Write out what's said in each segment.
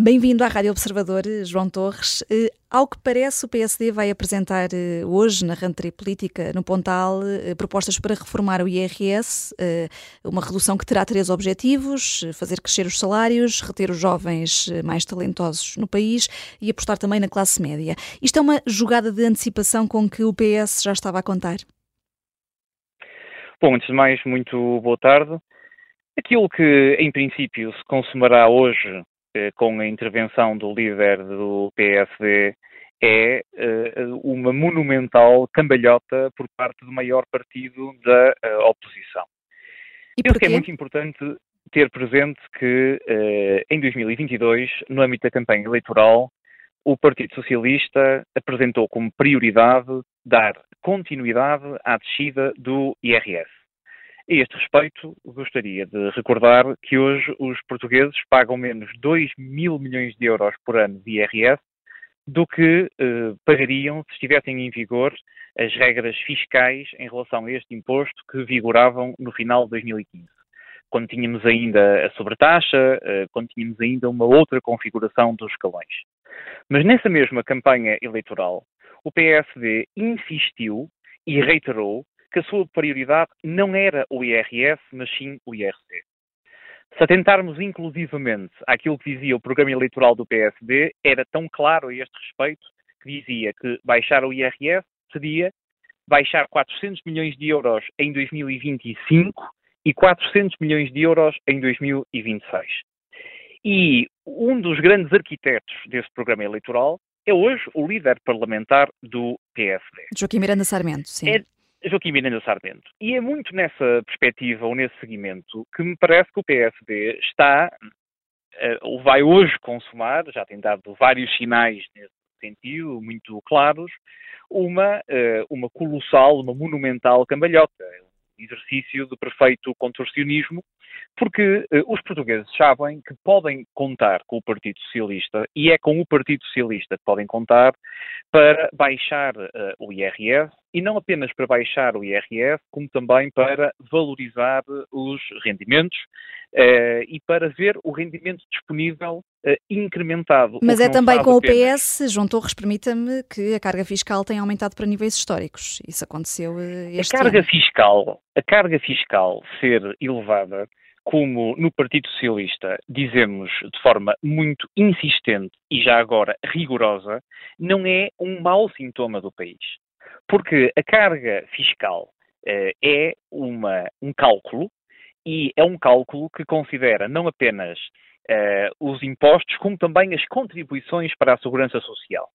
Bem-vindo à Rádio Observador, João Torres. Eh, ao que parece, o PSD vai apresentar eh, hoje, na rentrée política, no Pontal, eh, propostas para reformar o IRS, uma redução que terá três objetivos: fazer crescer os salários, reter os jovens mais talentosos no país e apostar também na classe média. Isto é uma jogada de antecipação com que o PS já estava a contar? Bom, antes de mais, muito boa tarde. Aquilo que, em princípio, se consumará hoje com a intervenção do líder do PSD é eh, uma monumental cambalhota por parte do maior partido da eh, oposição. E Penso que é muito importante ter presente que em 2022, no âmbito da campanha eleitoral, o Partido Socialista apresentou como prioridade dar continuidade à descida do IRS. A este respeito, gostaria de recordar que hoje os portugueses pagam menos 2 mil milhões de euros por ano de IRS do que eh, pagariam se estivessem em vigor as regras fiscais em relação a este imposto que vigoravam no final de 2015, quando tínhamos ainda a sobretaxa, eh, quando tínhamos ainda uma outra configuração dos escalões. Mas nessa mesma campanha eleitoral, o PSD insistiu e reiterou que a sua prioridade não era o IRS, mas sim o IRC. Se atentarmos inclusivamente àquilo que dizia o programa eleitoral do PSD, era tão claro a este respeito que dizia que baixar o IRS seria baixar 400 milhões de euros em 2025 e 400 milhões de euros em 2026. E um dos grandes arquitetos desse programa eleitoral é hoje o líder parlamentar do PSD. Joaquim Miranda Sarmento, sim. É, Joaquim Miranda Sarmento. E é muito nessa perspectiva ou nesse seguimento que me parece que o PSD está, uh, ou vai hoje consumar, já tem dado vários sinais nesse sentido, muito claros, uma, uh, uma colossal, uma monumental cambalhota, um exercício de perfeito contorcionismo porque uh, os portugueses sabem que podem contar com o Partido Socialista e é com o Partido Socialista que podem contar para baixar o IRS e não apenas para baixar o IRS, como também para valorizar os rendimentos uh, e para ver o rendimento disponível incrementado. Mas é também com o PS, João Torres, permita-me que a carga fiscal tem aumentado para níveis históricos. Isso aconteceu este a carga ano. fiscal, a carga fiscal ser elevada como no Partido Socialista dizemos de forma muito insistente e já agora rigorosa, não é um mau sintoma do país. Porque a carga fiscal uh, é uma, um cálculo e é um cálculo que considera não apenas uh, os impostos, como também as contribuições para a segurança social.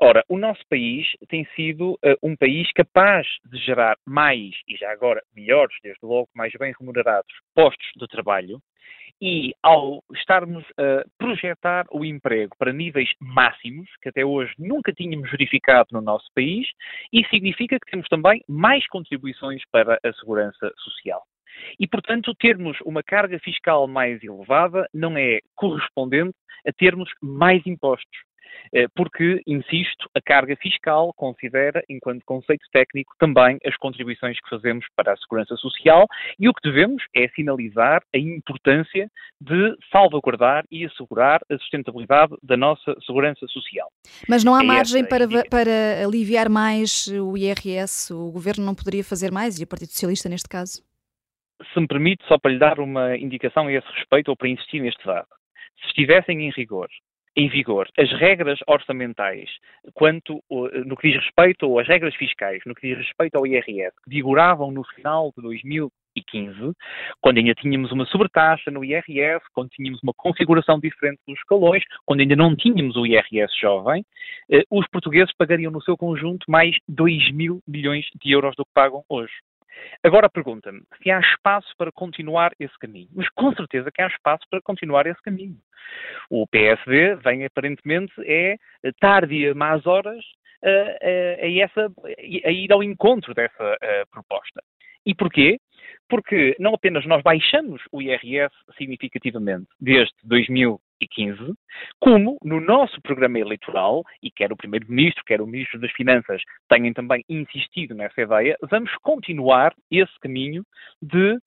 Ora, o nosso país tem sido uh, um país capaz de gerar mais, e já agora melhores, desde logo, mais bem remunerados postos de trabalho, e ao estarmos a projetar o emprego para níveis máximos, que até hoje nunca tínhamos verificado no nosso país, isso significa que temos também mais contribuições para a segurança social. E, portanto, termos uma carga fiscal mais elevada não é correspondente a termos mais impostos. Eh, porque, insisto, a carga fiscal considera, enquanto conceito técnico, também as contribuições que fazemos para a segurança social e o que devemos é sinalizar a importância de salvaguardar e assegurar a sustentabilidade da nossa segurança social. Mas não há é margem para, para aliviar mais o IRS? O Governo não poderia fazer mais e o Partido Socialista neste caso? Se me permite, só para lhe dar uma indicação a esse respeito ou para insistir neste dado. Se estivessem em rigor em vigor as regras orçamentais quanto no que diz respeito, ou as regras fiscais no que diz respeito ao IRS, que vigoravam no final de 2015, quando ainda tínhamos uma sobretaxa no IRS, quando tínhamos uma configuração diferente dos escalões, quando ainda não tínhamos o IRS jovem, eh, os portugueses pagariam no seu conjunto mais 2 mil milhões de euros do que pagam hoje. Agora pergunta-me se há espaço para continuar esse caminho. Mas com certeza que há espaço para continuar esse caminho. O PSD vem aparentemente é tarde a más horas a, a, a, essa, a ir ao encontro dessa proposta. E porquê? Porque não apenas nós baixamos o IRS significativamente desde 2000 2015, como no nosso programa eleitoral, e quer o Primeiro-Ministro, quer o Ministro das Finanças tenham também insistido nessa ideia, vamos continuar esse caminho de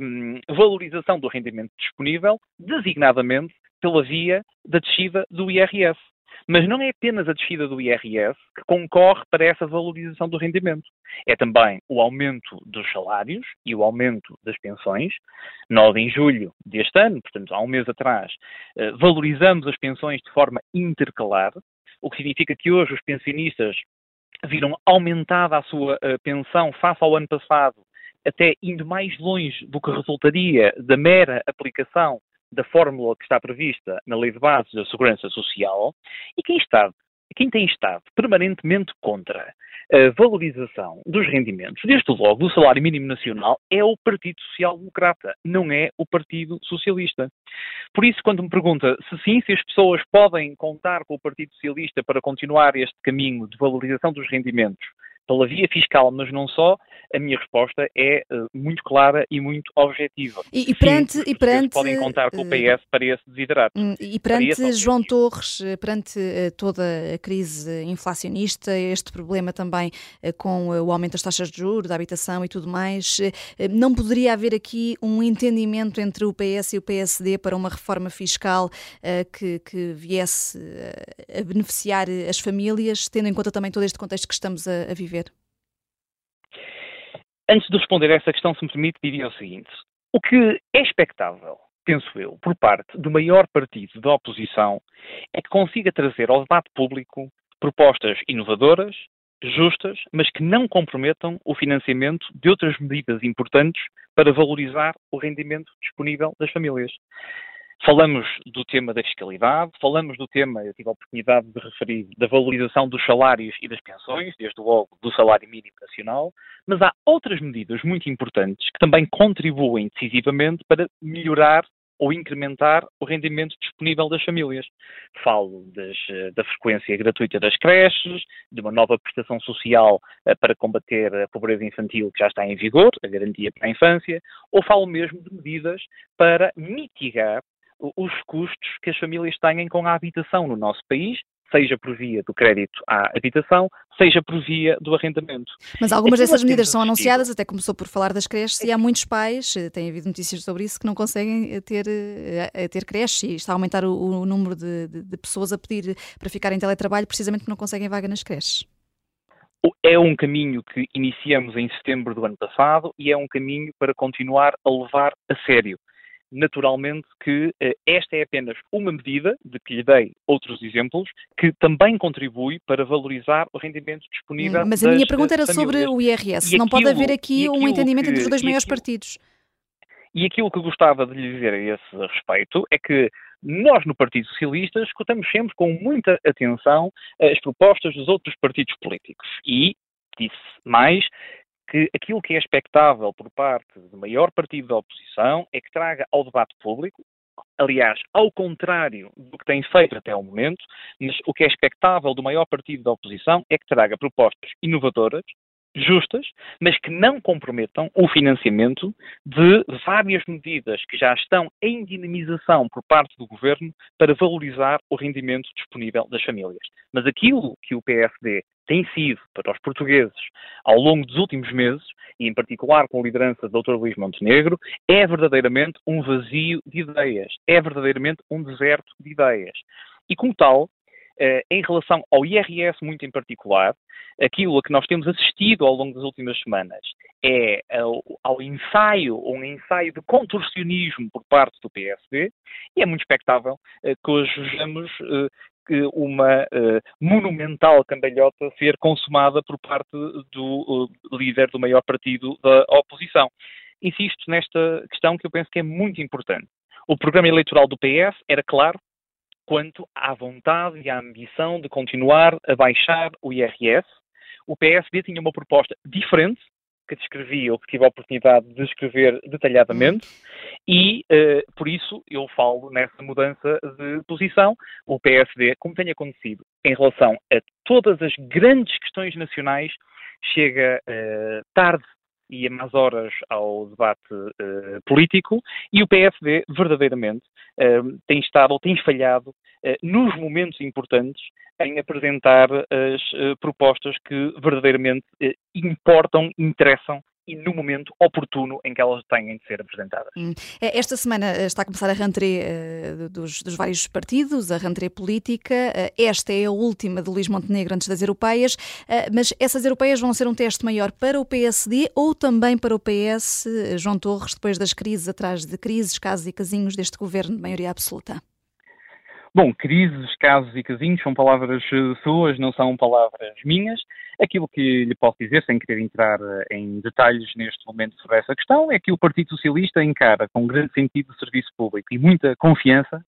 um, valorização do rendimento disponível, designadamente pela via da descida do IRS. Mas não é apenas a descida do IRS que concorre para essa valorização do rendimento. É também o aumento dos salários e o aumento das pensões. Nós, em julho deste ano, portanto, há um mês atrás, eh, valorizamos as pensões de forma intercalar, o que significa que hoje os pensionistas viram aumentada a sua uh, pensão face ao ano passado, até indo mais longe do que resultaria da mera aplicação da fórmula que está prevista na Lei de Bases da Segurança Social, e quem está quem tem estado permanentemente contra a valorização dos rendimentos, desde logo do salário mínimo nacional, é o Partido Social Democrata, não é o Partido Socialista. Por isso, quando me pergunta se sim, se as pessoas podem contar com o Partido Socialista para continuar este caminho de valorização dos rendimentos, pela via fiscal, mas não só, a minha resposta é uh, muito clara e muito objetiva. E, e perante, Sim, e perante podem contar com o PS uh, para esse desiderato. Hum, e perante João Torres, eh, perante toda a crise inflacionista, este problema também com o aumento das taxas de juros, da habitação e tudo mais, não poderia haver aqui um entendimento entre o PS e o PSD para uma reforma fiscal que, que, viesse a beneficiar as famílias, tendo em conta também todo este contexto que estamos a, a viver? Antes de responder a essa questão, se me permite, diria o seguinte: o que é expectável, penso eu, por parte do maior partido da oposição é que consiga trazer ao debate público propostas inovadoras, justas, mas que não comprometam o financiamento de outras medidas importantes para valorizar o rendimento disponível das famílias. Falamos do tema da fiscalidade, falamos do tema, eu tive a oportunidade de referir, da valorização dos salários e das pensões, desde logo do salário mínimo nacional, mas há outras medidas muito importantes que também contribuem decisivamente para melhorar ou incrementar o rendimento disponível das famílias. Falo das, da frequência gratuita das creches, de uma nova prestação social uh, para combater a pobreza infantil que já está em vigor, a garantia para a infância, ou falo mesmo de medidas para mitigar os custos que as famílias têm com a habitação no nosso país, seja por via do crédito à habitação, seja por via do arrendamento. Mas algumas dessas medidas são anunciadas, até começou por falar das creches, e há muitos pais, eh, tem havido notícias sobre isso, que não conseguem eh, ter, eh, ter creche e está a aumentar o, o número de, de, de, pessoas a pedir para ficar em teletrabalho precisamente porque não conseguem vaga nas creches. É um caminho que iniciamos em setembro do ano passado e é um caminho para continuar a levar a sério naturalmente que uh, esta é apenas uma medida, de que lhe dei outros exemplos, que também contribui para valorizar o rendimento disponível. Mas a minha pergunta era sobre o IRS. E Não aquilo, pode haver aqui um entendimento que, entre os dois maiores aquilo, partidos. E aquilo que gostava de lhe dizer a esse respeito é que nós, no Partido Socialista, escutamos sempre com muita atenção as propostas dos outros partidos políticos. E, disse mais, que aquilo que é expectável por parte do maior partido da oposição é que traga ao debate público, aliás, ao contrário do que tem feito até o momento, mas o que é expectável do maior partido da oposição é que traga propostas inovadoras, justas, mas que não comprometam o financiamento de várias medidas que já estão em dinamização por parte do governo para valorizar o rendimento disponível das famílias. Mas aquilo que o PSD tem sido para os portugueses ao longo dos últimos meses, e em particular com a liderança do Dr. Luís Montenegro, é verdadeiramente um vazio de ideias, é verdadeiramente um deserto de ideias. E como tal, em relação ao IRS muito em particular, aquilo a que nós temos assistido ao longo das últimas semanas é ao, ao ensaio, um ensaio de contorcionismo por parte do PSD, e é muito expectável eh, que hoje vejamos eh, uma monumental cambalhota ser consumada por parte do líder do maior partido da oposição. Insisto nesta questão que eu penso que é muito importante. O programa eleitoral do PS era claro, quanto à vontade e à ambição de continuar a baixar o IRS. O PSD tinha uma proposta diferente, que descrevi, ou que tive a oportunidade de descrever detalhadamente, e uh, por isso eu falo nessa mudança de posição. O PSD, como tem acontecido em relação a todas as grandes questões nacionais, chega uh, tarde e a más horas ao debate uh, político e o PSD verdadeiramente uh, tem estado tem falhado uh, nos momentos importantes em apresentar as propostas que verdadeiramente importam, interessam e no momento oportuno em que elas têm de ser apresentadas. Hum. É, esta semana eh, está a começar a rentrée uh, dos, dos, vários partidos, a rentrée política. Uh, esta é a última de Luís Montenegro antes das europeias, uh, mas essas europeias vão ser um teste maior para o PSD ou também para o PS, João Torres, depois das crises atrás de crises, casos e casinhos deste governo de maioria absoluta? Bom, crises, casos e casinhos são palavras eh, suas, não são palavras minhas. Aquilo que lhe posso dizer, sem querer entrar eh, em detalhes neste momento sobre essa questão, é que o Partido Socialista encara com grande sentido de serviço público e muita confiança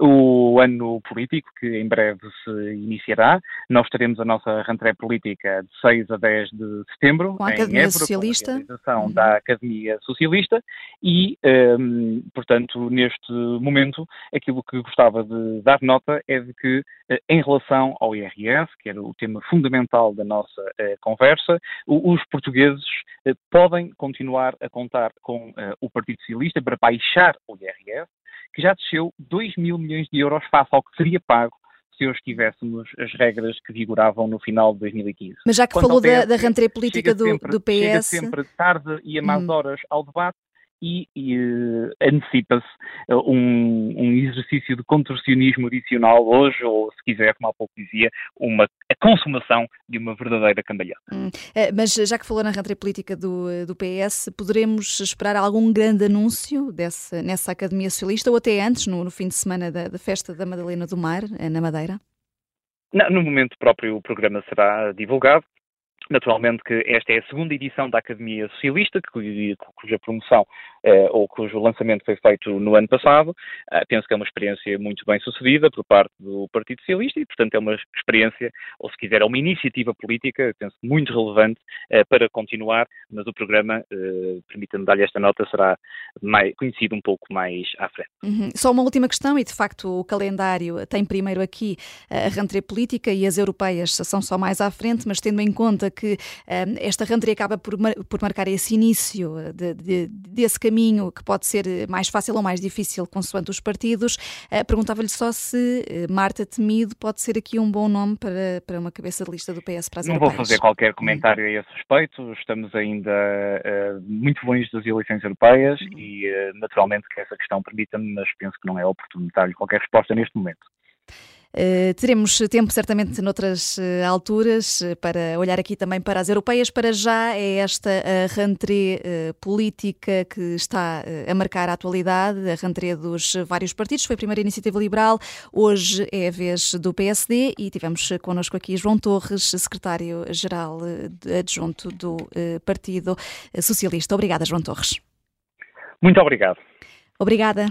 o ano político, que em breve se iniciará. Nós teremos a nossa rentrée política de 6 a 10 de setembro, com a Academia Évora, Socialista. Com a uhum. da Academia Socialista e, um, portanto, neste momento, aquilo que gostava de dar nota é de que, eh, em relação ao IRS, que era o tema fundamental da nossa uh, conversa, os portugueses uh, podem continuar a contar com uh, o Partido Socialista para baixar o IRS, que já desceu 2 mil milhões de euros face ao que seria pago se hoje tivéssemos as regras que vigoravam no final de 2015. Mas já que Quanto falou PS, da, da rentrée política do, sempre, do PS... Chega sempre tarde e a más hum. horas ao debate e, e uh, antecipa-se uh, um, um, exercício de contorcionismo adicional hoje, ou se quiser, como há pouco dizia, uma, a consumação de uma verdadeira candalhada. Hum. Eh, mas já que falou na rentrée política do, do PS, poderemos esperar algum grande anúncio desse, nessa Academia Socialista ou até antes, no, no fim de semana da, da festa da Madalena do Mar, na Madeira? no momento próprio o programa será divulgado. Naturalmente que esta é a segunda edição da Academia Socialista, cuja promoção ou cujo lançamento foi feito no ano passado. Eh, penso que é uma experiência muito bem sucedida por parte do Partido Socialista e, portanto, é uma experiência, ou se quiser, é uma iniciativa política, penso, muito relevante eh, para continuar, mas o programa, permita-me dar-lhe esta nota, será mais, conhecido um pouco mais à frente. Uhum. Só uma última questão, e de facto o calendário tem primeiro aqui a rentrée política e as europeias são só mais à frente, mas tendo em conta que esta rentrée acaba por, mar por marcar esse início de, de, desse caminho que pode ser mais fácil ou mais difícil consoante os partidos, uh, perguntava-lhe só se uh, Marta Temido pode ser aqui um bom nome para, para uma cabeça de lista do PS para as Não europeias. vou fazer qualquer comentário a esse respeito, estamos ainda uh, muito longe das eleições europeias uhum. e naturalmente que essa questão permita-me, mas penso que não é oportuno dar-lhe qualquer resposta neste momento. Uh, teremos tempo, certamente, noutras uh, alturas, uh, para olhar aqui também para as europeias. Para já é esta a rentrée política que está a marcar a atualidade, a rentrée dos vários partidos. Foi a primeira iniciativa liberal, hoje é a vez do PSD e tivemos connosco aqui João Torres, secretário-geral adjunto do Partido Socialista. Obrigada, João Torres. Muito obrigado. Obrigada.